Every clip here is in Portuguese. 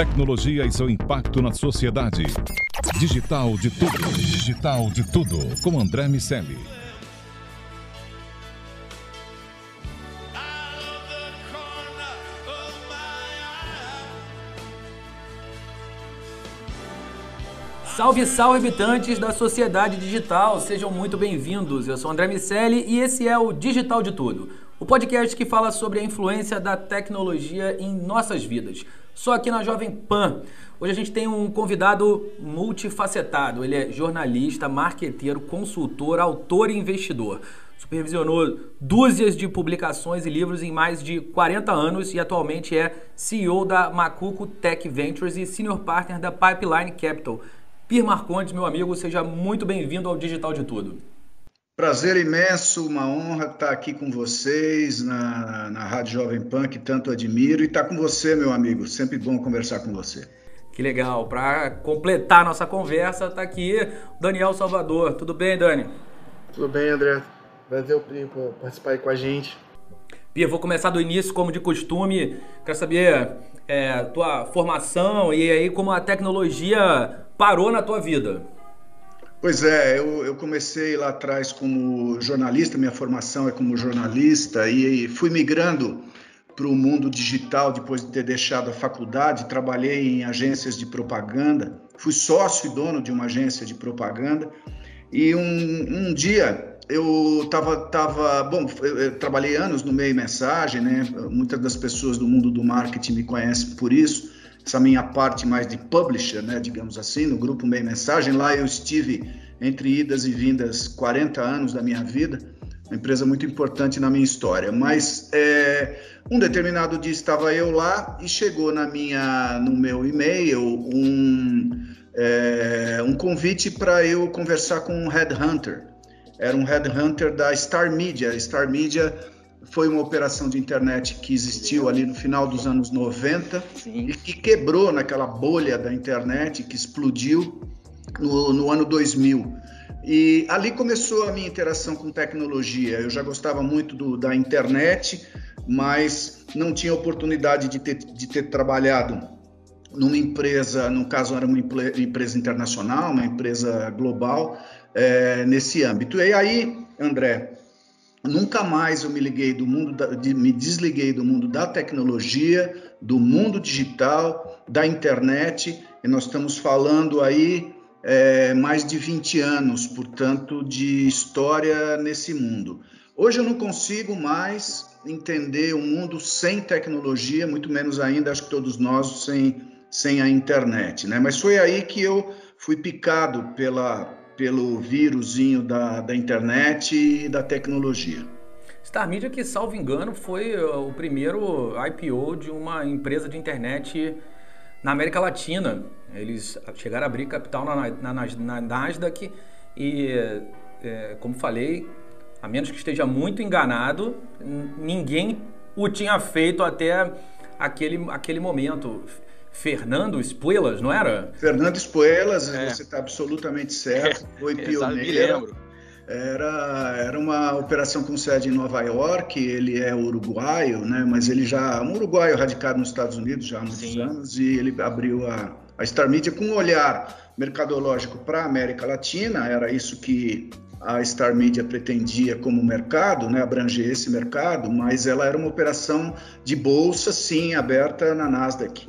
Tecnologia e seu impacto na sociedade. Digital de tudo. Digital de tudo. Com André Miceli. Salve, salve, habitantes da sociedade digital, sejam muito bem-vindos. Eu sou André Miceli e esse é o Digital de Tudo, o podcast que fala sobre a influência da tecnologia em nossas vidas. Só aqui na Jovem Pan. Hoje a gente tem um convidado multifacetado. Ele é jornalista, marqueteiro, consultor, autor e investidor. Supervisionou dúzias de publicações e livros em mais de 40 anos e atualmente é CEO da Macuco Tech Ventures e Senior Partner da Pipeline Capital. Pir Marcondes, meu amigo, seja muito bem-vindo ao Digital de Tudo. Prazer imenso, uma honra estar aqui com vocês na, na Rádio Jovem Pan, que tanto admiro, e estar com você, meu amigo. Sempre bom conversar com você. Que legal. Para completar nossa conversa, está aqui o Daniel Salvador. Tudo bem, Dani? Tudo bem, André. Prazer por participar aí com a gente. Pia, vou começar do início, como de costume. Quero saber é, tua formação e aí como a tecnologia parou na tua vida. Pois é, eu, eu, comecei lá atrás como jornalista, minha formação é como jornalista, e, e fui migrando para o mundo digital depois de ter deixado a faculdade. Trabalhei em agências de propaganda, fui sócio e dono de uma agência de propaganda. E um, um dia eu tava, tava bom, eu trabalhei anos no meio mensagem, né? Muitas das pessoas do mundo do marketing me conhecem por isso. Essa minha parte mais de publisher, né, digamos assim, no grupo Meio Mensagem, lá eu estive entre idas e vindas 40 anos da minha vida, uma empresa muito importante na minha história. Mas é, um determinado dia estava eu lá e chegou na minha, no meu e-mail um, é, um convite para eu conversar com um headhunter era um headhunter da Star Media. Star Media foi uma operação de internet que existiu ali no final dos anos 90 Sim. e que quebrou naquela bolha da internet que explodiu no, no ano 2000. E ali começou a minha interação com tecnologia. Eu já gostava muito do, da internet, mas não tinha oportunidade de ter, de ter trabalhado numa empresa, no caso era uma empresa internacional, uma empresa global, é, nesse âmbito. E aí, André, nunca mais eu me liguei do mundo, da, de, me desliguei do mundo da tecnologia, do mundo digital, da internet, e nós estamos falando aí é, mais de 20 anos, portanto, de história nesse mundo. Hoje eu não consigo mais entender o um mundo sem tecnologia, muito menos ainda, acho que todos nós, sem, sem a internet, né? Mas foi aí que eu fui picado pela, pelo vírusinho da, da internet e da tecnologia. Star Media, que salvo engano, foi uh, o primeiro IPO de uma empresa de internet na América Latina. Eles chegaram a abrir capital na, na, na Nasdaq e, é, como falei, a menos que esteja muito enganado, ninguém o tinha feito até aquele, aquele momento. Fernando Espuelas, não era? Fernando Espuelas, é. você está absolutamente certo, foi pioneiro. Era, era uma operação com sede em Nova York, ele é uruguaio, né? mas ele já um uruguaio radicado nos Estados Unidos já há muitos Sim. anos, e ele abriu a, a Star Media com um olhar mercadológico para a América Latina, era isso que a Star Media pretendia como mercado, né, abranger esse mercado, mas ela era uma operação de bolsa, sim, aberta na Nasdaq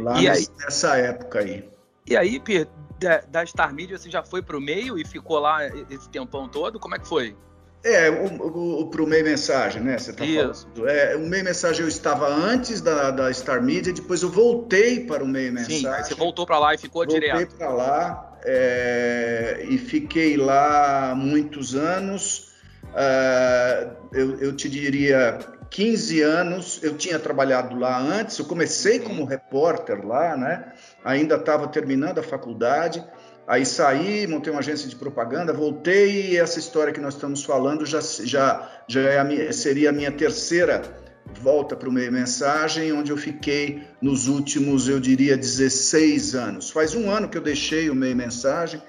lá e aí, nessa época aí. E aí, Pierre, da, da Star Media você já foi para o meio e ficou lá esse tempão todo? Como é que foi? É, o, o, o pro meio mensagem, né? Você tá Isso. falando. É, o meio mensagem eu estava antes da, da Star Media, depois eu voltei para o meio mensagem. Sim, você voltou para lá e ficou voltei direto. Voltei para lá é, e fiquei lá muitos anos. Uh, eu, eu te diria 15 anos, eu tinha trabalhado lá antes, eu comecei como repórter lá, né? Ainda estava terminando a faculdade, aí saí, montei uma agência de propaganda, voltei e essa história que nós estamos falando já, já, já é a minha, seria a minha terceira volta para o meio mensagem, onde eu fiquei nos últimos, eu diria, 16 anos. Faz um ano que eu deixei o meio mensagem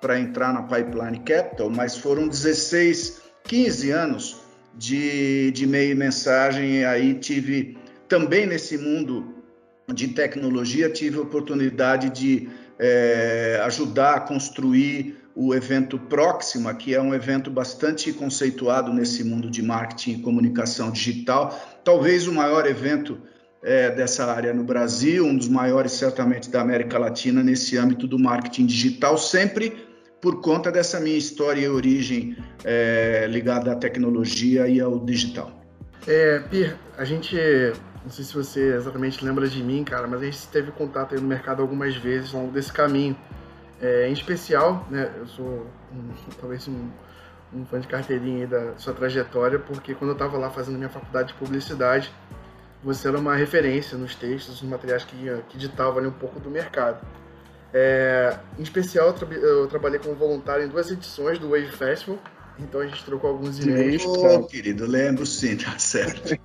para entrar na Pipeline Capital, mas foram 16, 15 anos de, de meio e mensagem, e aí tive também nesse mundo de tecnologia, tive a oportunidade de é, ajudar a construir o evento Próxima, que é um evento bastante conceituado nesse mundo de marketing e comunicação digital, talvez o maior evento é, dessa área no Brasil, um dos maiores certamente da América Latina nesse âmbito do marketing digital, sempre por conta dessa minha história e origem é, ligada à tecnologia e ao digital. É, Pir, a gente, não sei se você exatamente lembra de mim, cara, mas a gente teve contato no mercado algumas vezes ao longo desse caminho. É, em especial, né, eu sou um, talvez um, um, fã de carteirinha da sua trajetória, porque quando eu estava lá fazendo minha faculdade de publicidade, você era uma referência nos textos, nos materiais que, que ditavam ali um pouco do mercado. É, em especial, eu, tra eu, trabalhei como voluntário em duas edições do Wave Festival, então a gente trocou alguns e-mails. Oh, querido, lembro sim, tá certo.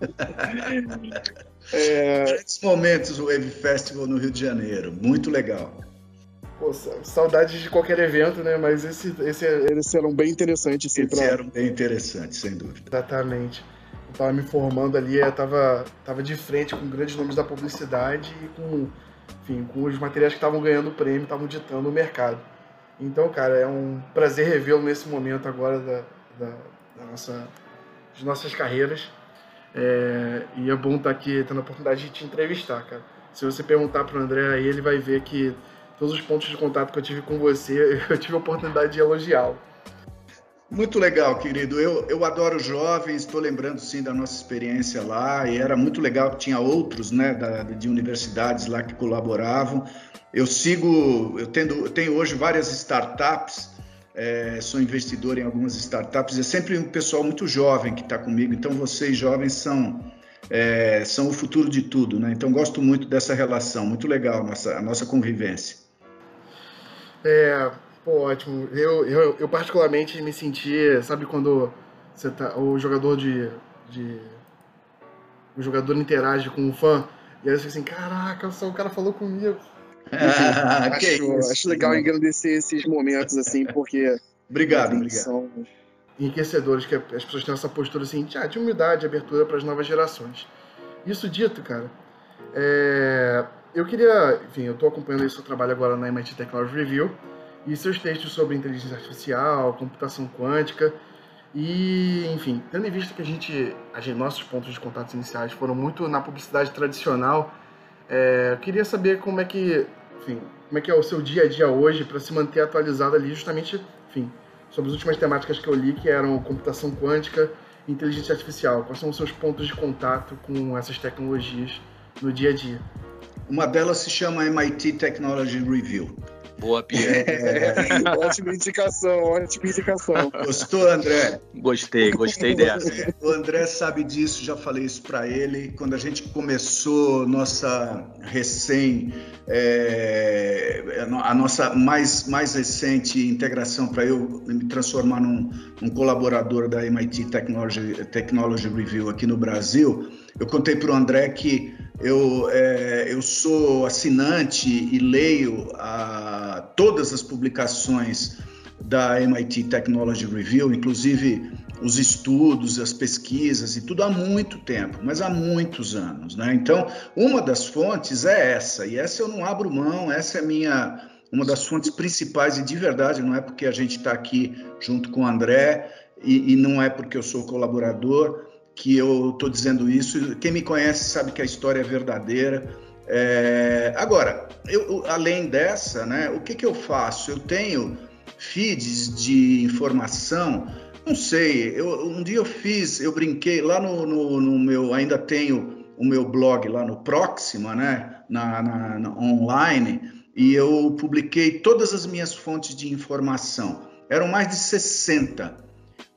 é... Grandes momentos o Wave Festival no Rio de Janeiro, muito legal. Pô, saudades de qualquer evento, né? Mas esse, esse, eles eram bem interessantes. Assim, eles pra... eram bem interessantes, sem dúvida. Exatamente. Eu tava me formando ali, eu tava, tava de frente com grandes nomes da publicidade e com, enfim, com os materiais que estavam ganhando prêmio, estavam ditando o mercado. Então, cara, é um prazer revê-lo nesse momento agora da, da, da nossa, de nossas carreiras. É, e é bom estar aqui tendo a oportunidade de te entrevistar, cara. Se você perguntar para o André aí, ele vai ver que todos os pontos de contato que eu tive com você, eu tive a oportunidade de elogiá-lo. Muito legal, querido. Eu, eu adoro jovens, estou lembrando sim da nossa experiência lá, e era muito legal que tinha outros né, da, de universidades lá que colaboravam. Eu sigo, eu, tendo, eu tenho hoje várias startups, é, sou investidor em algumas startups, é sempre um pessoal muito jovem que está comigo, então vocês jovens são, é, são o futuro de tudo, né? Então gosto muito dessa relação, muito legal a nossa, a nossa convivência. É, pô, ótimo. Eu, eu, eu, particularmente me senti, sabe quando você tá, o jogador de, de o jogador interage com o fã e aí você assim, caraca, só o cara falou comigo. Ah, acho, isso, acho legal engrandecer esses momentos assim, porque obrigado, obrigado. são enriquecedores que as pessoas têm essa postura assim, de humildade, abertura para as novas gerações. Isso dito, cara, é, eu queria, enfim, eu estou acompanhando esse seu trabalho agora na MIT Technology Review e seus textos sobre inteligência artificial, computação quântica e, enfim, tendo em vista que a gente, a gente nossos pontos de contato iniciais foram muito na publicidade tradicional, é, eu queria saber como é que, enfim, como é que é o seu dia a dia hoje para se manter atualizado ali, justamente, enfim, sobre as últimas temáticas que eu li, que eram computação quântica e inteligência artificial. Quais são os seus pontos de contato com essas tecnologias no dia a dia? Uma delas se chama MIT Technology Review. Boa, Pierre. É... ótima indicação, ótima indicação. Gostou, André? Gostei, gostei dessa. O André sabe disso, já falei isso para ele. Quando a gente começou nossa recém, é, a nossa mais, mais recente integração para eu me transformar num, num colaborador da MIT Technology, Technology Review aqui no Brasil, eu contei para o André que eu, é, eu sou assinante e leio a, todas as publicações da MIT Technology Review, inclusive os estudos, as pesquisas e tudo há muito tempo, mas há muitos anos, né? Então, uma das fontes é essa, e essa eu não abro mão, essa é minha uma das fontes principais e de verdade, não é porque a gente está aqui junto com o André e, e não é porque eu sou colaborador, que eu estou dizendo isso. Quem me conhece sabe que a história é verdadeira. É... Agora, eu, além dessa, né, o que, que eu faço? Eu tenho feeds de informação. Não sei, eu, um dia eu fiz, eu brinquei lá no, no, no, meu, ainda tenho o meu blog lá no Proxima, né, na, na, na online, e eu publiquei todas as minhas fontes de informação. Eram mais de 60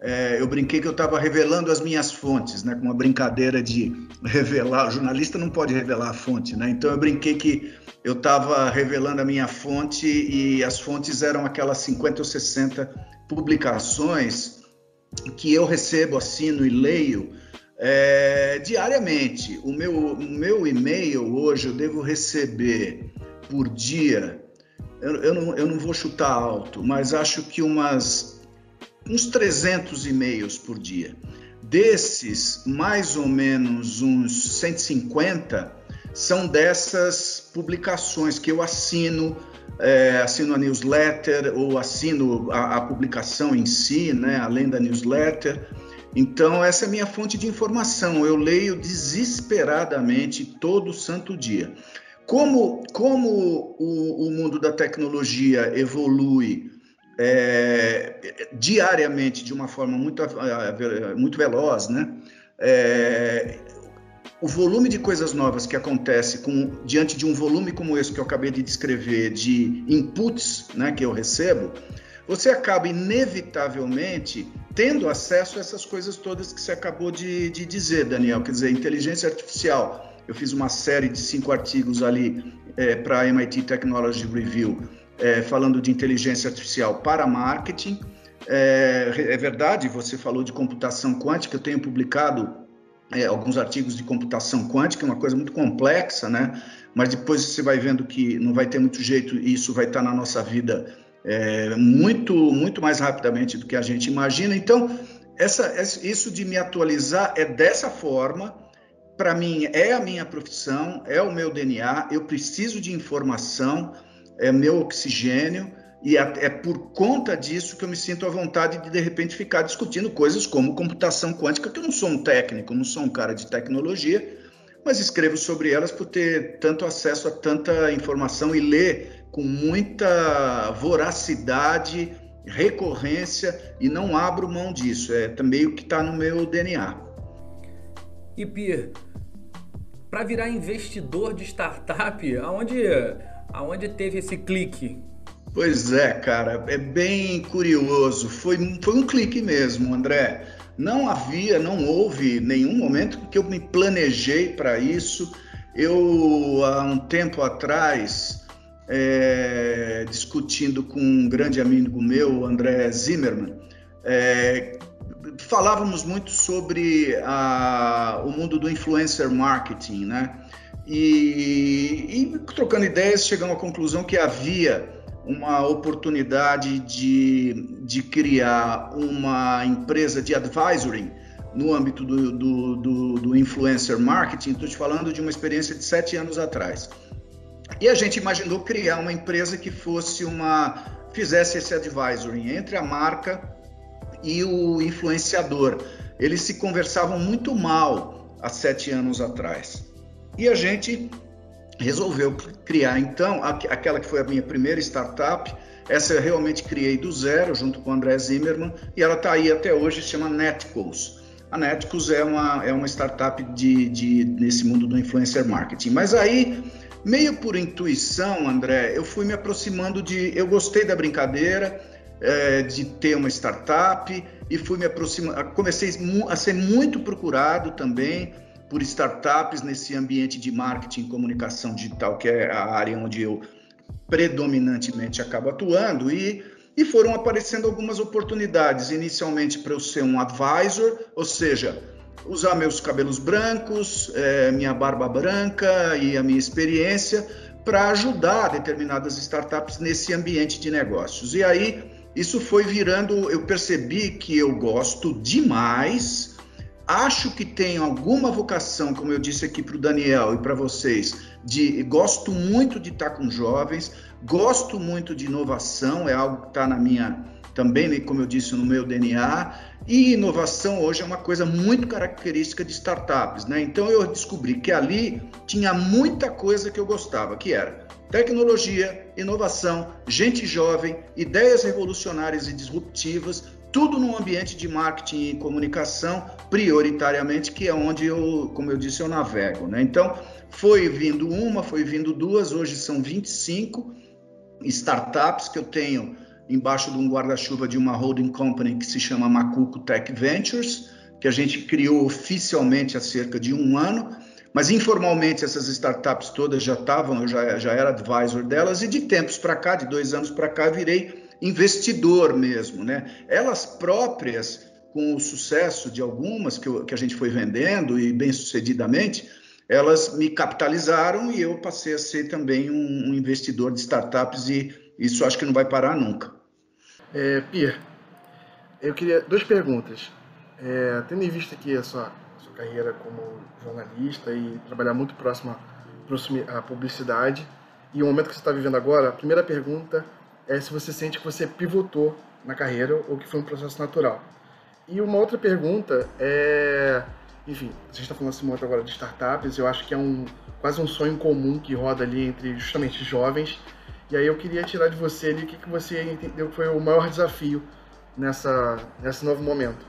é, eu brinquei que eu estava revelando as minhas fontes, né, com uma brincadeira de revelar. O jornalista não pode revelar a fonte, né? Então eu brinquei que eu estava revelando a minha fonte e as fontes eram aquelas 50 ou 60 publicações que eu recebo, assino e leio é, diariamente. O meu, o meu e-mail hoje eu devo receber por dia. Eu, eu, não, eu não vou chutar alto, mas acho que umas uns 300 e-mails por dia. Desses, mais ou menos uns 150 são dessas publicações que eu assino, é, assino a newsletter ou assino a, a, publicação em si, né, além da newsletter. Então, essa é a minha fonte de informação. Eu leio desesperadamente todo santo dia. Como, como o, o mundo da tecnologia evolui é, diariamente de uma forma muito, muito veloz, né? É, o volume de coisas novas que acontece com, diante de um volume como esse que eu acabei de descrever, de inputs né, que eu recebo, você acaba inevitavelmente tendo acesso a essas coisas todas que você acabou de, de dizer, Daniel. Quer dizer, inteligência artificial. Eu fiz uma série de cinco artigos ali é, para a MIT Technology Review, é, falando de inteligência artificial para marketing. É, é, verdade, você falou de computação quântica, eu tenho publicado é, alguns artigos de computação quântica, uma coisa muito complexa, né? Mas depois você vai vendo que não vai ter muito jeito e isso vai estar na nossa vida é, muito, muito mais rapidamente do que a gente imagina. Então, essa, isso de me atualizar é dessa forma. Para mim, é a minha profissão, é o meu DNA. Eu preciso de informação, é meu oxigênio. E é por conta disso que eu me sinto à vontade de, de repente, ficar discutindo coisas como computação quântica, que eu não sou um técnico, não sou um cara de tecnologia, mas escrevo sobre elas por ter tanto acesso a tanta informação e ler com muita voracidade, recorrência e não abro mão disso. É também o que está no meu DNA. E Pierre, para virar investidor de startup, aonde, aonde teve esse clique? Pois é, cara, é bem curioso. Foi, foi um clique mesmo, André. Não havia, não houve nenhum momento que eu me planejei para isso. Eu, há um tempo atrás, é, discutindo com um grande amigo meu, André Zimmermann, é, falávamos muito sobre a, o mundo do influencer marketing, né? E, e trocando ideias, chegamos à conclusão que havia uma oportunidade de, de criar uma empresa de advisory no âmbito do, do, do, do influencer marketing. Estou te falando de uma experiência de sete anos atrás. E a gente imaginou criar uma empresa que fosse uma fizesse esse advisory entre a marca e o influenciador. Eles se conversavam muito mal há sete anos atrás. E a gente resolveu criar então aquela que foi a minha primeira startup. Essa eu realmente criei do zero, junto com o André Zimmermann, e ela está aí até hoje, se chama Netcos. A Netcos é uma, é uma startup de, de, nesse mundo do influencer marketing. Mas aí, meio por intuição, André, eu fui me aproximando de. Eu gostei da brincadeira, é, de ter uma startup, e fui me aproximando. Comecei a ser muito procurado também por startups nesse ambiente de marketing e comunicação digital, que é a área onde eu predominantemente acabo atuando, e, e foram aparecendo algumas oportunidades, inicialmente para eu ser um advisor, ou seja, usar meus cabelos brancos, é, minha barba branca e a minha experiência para ajudar determinadas startups nesse ambiente de negócios. E aí isso foi virando, eu percebi que eu gosto demais acho que tenho alguma vocação, como eu disse aqui para o Daniel e para vocês, de gosto muito de estar com jovens, gosto muito de inovação, é algo que está na minha também, né, como eu disse, no meu DNA. E inovação hoje é uma coisa muito característica de startups, né? Então eu descobri que ali tinha muita coisa que eu gostava, que era tecnologia, inovação, gente jovem, ideias revolucionárias e disruptivas, tudo num ambiente de marketing e comunicação, prioritariamente, que é onde eu, como eu disse, eu navego. Né? Então, foi vindo uma, foi vindo duas, hoje são 25 startups que eu tenho embaixo de um guarda-chuva de uma holding company que se chama Macuco Tech Ventures, que a gente criou oficialmente há cerca de um ano, mas informalmente essas startups todas já estavam, eu já, já era advisor delas, e de tempos para cá, de dois anos para cá, virei investidor mesmo, né? Elas próprias, com o sucesso de algumas que, eu, que a gente foi vendendo e bem sucedidamente, elas me capitalizaram e eu passei a ser também um, um investidor de startups e isso acho que não vai parar nunca. É, Pierre, eu queria duas perguntas. É, tendo em vista aqui a sua, sua carreira como jornalista e trabalhar muito próxima a publicidade e o momento que você está vivendo agora, a primeira pergunta é se você sente que você pivotou na carreira ou que foi um processo natural. E uma outra pergunta é, enfim, gente está falando assim muito agora de startups, eu acho que é um quase um sonho comum que roda ali entre justamente jovens. E aí eu queria tirar de você ali o que, que você entendeu que foi o maior desafio nessa, nesse novo momento.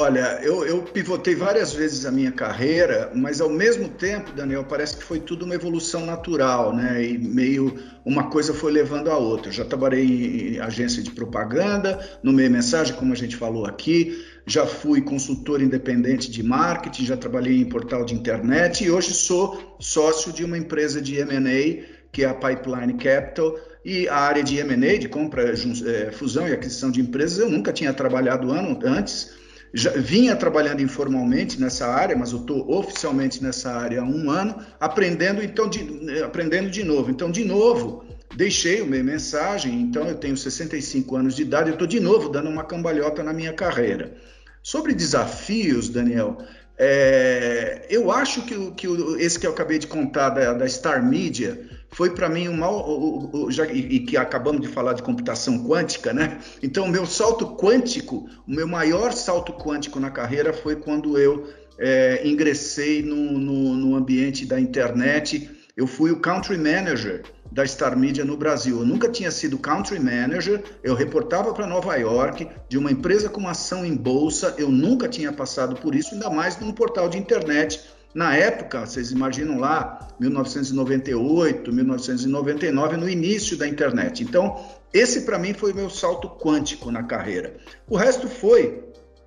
Olha, eu, eu, pivotei várias vezes a minha carreira, mas ao mesmo tempo, Daniel, parece que foi tudo uma evolução natural, né? E meio uma coisa foi levando a outra. Já trabalhei em agência de propaganda, no meio mensagem, como a gente falou aqui, já fui consultor independente de marketing, já trabalhei em portal de internet e hoje sou sócio de uma empresa de M&A, que é a Pipeline Capital, e a área de M&A, de compra, é, fusão e aquisição de empresas, eu nunca tinha trabalhado antes já vinha trabalhando informalmente nessa área, mas eu estou oficialmente nessa área há um ano, aprendendo então de, aprendendo de novo. Então, de novo, deixei meu mensagem, então eu tenho 65 anos de idade, eu estou de novo dando uma cambalhota na minha carreira. Sobre desafios, Daniel, é, eu acho que, que esse que eu acabei de contar da, da Star Media foi para mim um mal, já, e, que acabamos de falar de computação quântica, né? Então, o meu salto quântico, o meu maior salto quântico na carreira foi quando eu é, ingressei no, no, no ambiente da internet. Eu fui o country manager da Star Media no Brasil. Eu nunca tinha sido country manager, eu reportava para Nova York, de uma empresa com ação em bolsa, eu nunca tinha passado por isso, ainda mais num portal de internet na época, vocês imaginam lá, 1998, 1999, no início da internet. Então, esse para mim foi o meu salto quântico na carreira. O resto foi,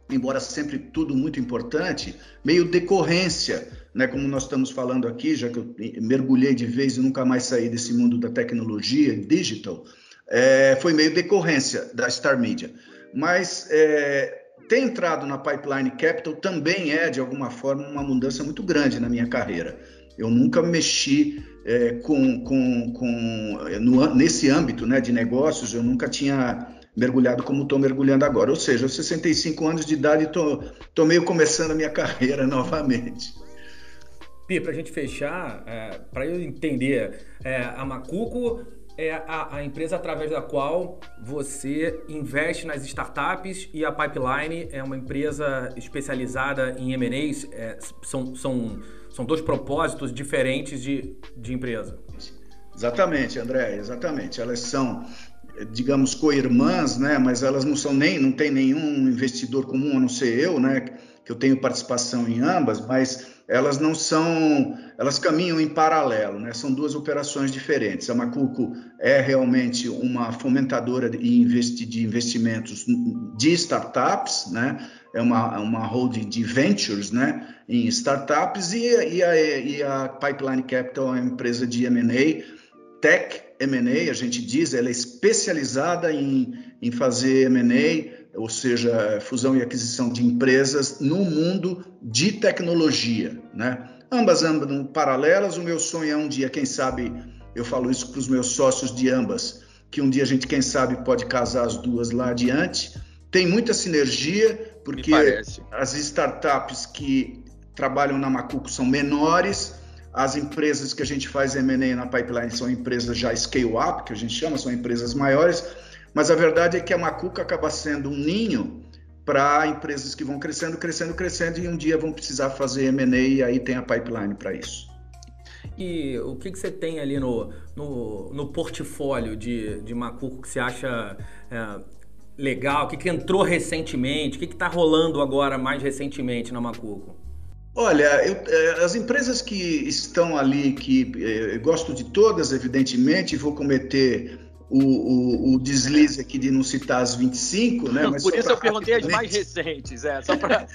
embora sempre tudo muito importante, meio decorrência, né? Como nós estamos falando aqui, já que eu mergulhei de vez e nunca mais saí desse mundo da tecnologia digital, é, foi meio decorrência da Star Media. Mas é, ter entrado na Pipeline Capital também é, de alguma forma, uma mudança muito grande na minha carreira. Eu nunca mexi é, com, com, com no, nesse âmbito né, de negócios, eu nunca tinha mergulhado como estou mergulhando agora. Ou seja, aos 65 anos de idade, estou meio começando a minha carreira novamente. Pi, para a gente fechar, é, para eu entender, é, a Macuco é a, a, empresa através da qual você investe nas startups e a Pipeline é uma empresa especializada em M&As. É, são, são, são dois propósitos diferentes de, de empresa. Exatamente, André, exatamente. Elas são, digamos, co-irmãs, né? mas elas não são nem, não tem nenhum investidor comum a não ser eu, né? Que eu tenho participação em ambas, mas elas não são, elas caminham em paralelo, né? São duas operações diferentes. A Macuco é realmente uma fomentadora de, investimentos de startups, né? É uma, uma holding de ventures, né? Em startups e, e, a, e a Pipeline Capital é uma empresa de M&A, tech M&A, a gente diz, ela é especializada em, em fazer M&A ou seja, fusão e aquisição de empresas no mundo de tecnologia, né? Ambas andam paralelas. O meu sonho é um dia, quem sabe, eu falo isso para os meus sócios de ambas, que um dia a gente, quem sabe, pode casar as duas lá adiante. Tem muita sinergia, porque as startups que trabalham na Macuco são menores, as empresas que a gente faz M&A na pipeline são empresas já scale-up, que a gente chama, são empresas maiores, mas a verdade é que a Macuca acaba sendo um ninho para empresas que vão crescendo, crescendo, crescendo e um dia vão precisar fazer M&A e aí tem a pipeline para isso. E o que, que você tem ali no, no, no portfólio de, de Macuco que você acha é, legal? O que, que entrou recentemente? O que está rolando agora mais recentemente na Macuco? Olha, eu, é, as empresas que estão ali, que é, eu gosto de todas, evidentemente, vou cometer o, o, o, deslize aqui de não citar as 25, né? Mas Por isso eu perguntei as mais recentes, é, só para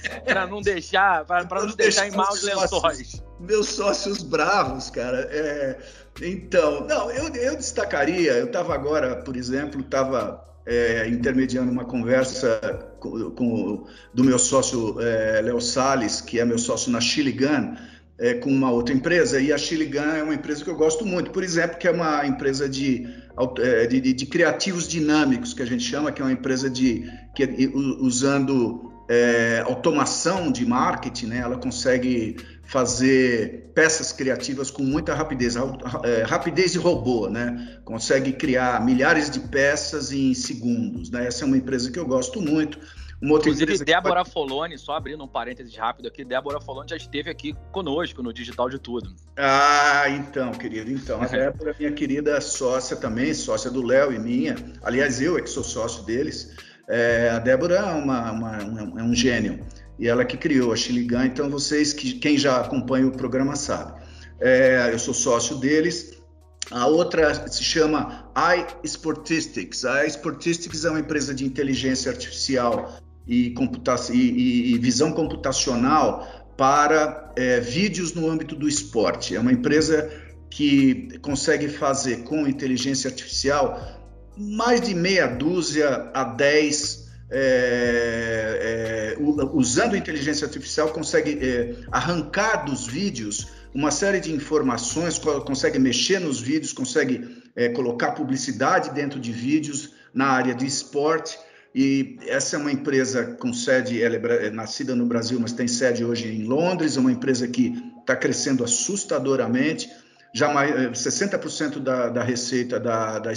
não deixar, para não deixar em maus lençóis. Meus sócios bravos, cara. É, então, não, eu, eu destacaria, eu estava agora, por exemplo, estava é, intermediando uma conversa com, com, do meu sócio é, Léo Salles, que é meu sócio na Chile Gun, é, com uma outra empresa, e a Chile Gun é uma empresa que eu gosto muito, por exemplo, que é uma empresa de de, de, de, criativos dinâmicos, que a gente chama, que é uma empresa de que, usando é, automação de marketing, né? ela consegue fazer peças criativas com muita rapidez, é, rapidez de robô, né? Consegue criar milhares de peças em segundos, né? Essa é uma empresa que eu gosto muito. Uma outra Inclusive, Débora que... Foloni, só abrindo um parênteses rápido aqui, Débora Foloni já esteve aqui conosco no Digital de Tudo. Ah, então, querido, então. A Débora, minha querida sócia também, sócia do Léo e minha. Aliás, eu é que sou sócio deles. É, a Débora é, uma, uma, uma, é um gênio e ela que criou a Xiligan, então vocês, que, quem já acompanha o programa sabe. É, eu sou sócio deles. A outra se chama iSportistics. A iSportistics é uma empresa de inteligência artificial e, computa e, e visão computacional para é, vídeos no âmbito do esporte. É uma empresa que consegue fazer com inteligência artificial mais de meia dúzia a dez é, é, usando inteligência artificial, consegue é, arrancar dos vídeos uma série de informações, consegue mexer nos vídeos, consegue é, colocar publicidade dentro de vídeos na área de esporte. E essa é uma empresa com sede, ela é nascida no Brasil, mas tem sede hoje em Londres, é uma empresa que está crescendo assustadoramente já mais, 60% eh, da, da receita da, da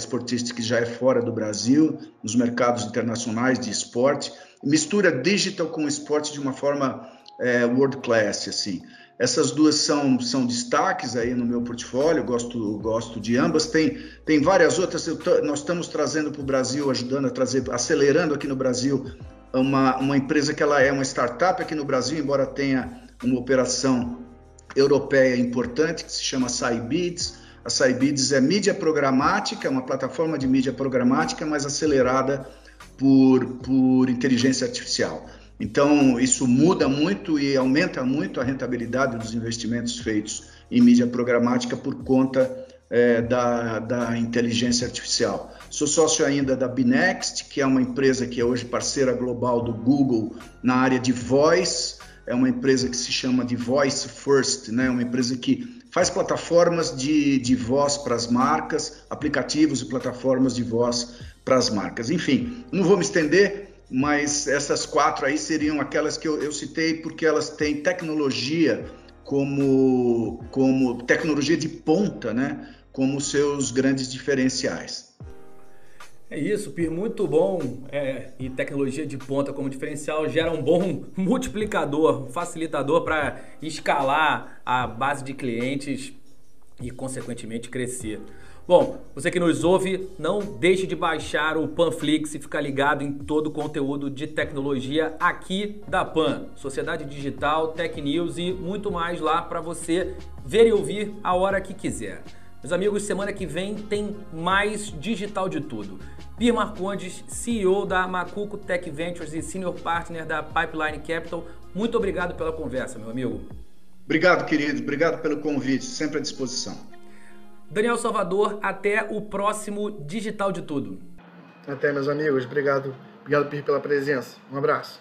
já é fora do Brasil, nos mercados internacionais de esporte, mistura digital com esporte de uma forma é, world class, assim. Essas duas são, são destaques aí no meu portfólio, gosto, gosto de ambas. Tem, tem várias outras, nós estamos trazendo para o Brasil, ajudando a trazer, acelerando aqui no Brasil, uma, uma empresa que ela é uma startup aqui no Brasil, embora tenha uma operação europeia importante que se chama Cybids. A Cybids é mídia programática, uma plataforma de mídia programática, mas acelerada por, por inteligência artificial. Então, isso muda muito e aumenta muito a rentabilidade dos investimentos feitos em mídia programática por conta é, da, da inteligência artificial. Sou sócio ainda da Binext, que é uma empresa que é hoje parceira global do Google na área de voice é uma empresa que se chama de Voice First, né? uma empresa que faz plataformas de, de voz para as marcas, aplicativos e plataformas de voz para as marcas. Enfim, não vou me estender, mas essas quatro aí seriam aquelas que eu, eu citei porque elas têm tecnologia como, como tecnologia de ponta, né? como seus grandes diferenciais. É isso, Pir, muito bom. É, e tecnologia de ponta como diferencial gera um bom multiplicador, facilitador para escalar a base de clientes e, consequentemente, crescer. Bom, você que nos ouve, não deixe de baixar o Panflix e ficar ligado em todo o conteúdo de tecnologia aqui da Pan. Sociedade Digital, Tech News e muito mais lá para você ver e ouvir a hora que quiser. Meus amigos, semana que vem tem mais digital de tudo. Pir Marcondes, CEO da Macuco Tech Ventures e Senior Partner da Pipeline Capital, muito obrigado pela conversa, meu amigo. Obrigado, querido. Obrigado pelo convite. Sempre à disposição. Daniel Salvador, até o próximo Digital de Tudo. Até, meus amigos. Obrigado. Obrigado, Pir, pela presença. Um abraço.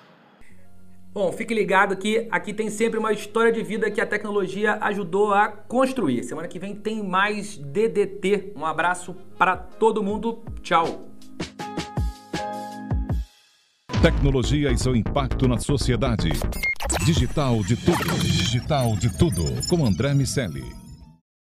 Bom, fique ligado que aqui tem sempre uma história de vida que a tecnologia ajudou a construir. Semana que vem tem mais DDT. Um abraço para todo mundo. Tchau. Tecnologia e seu impacto na sociedade. Digital de tudo. Digital de tudo. Com André Miscelli.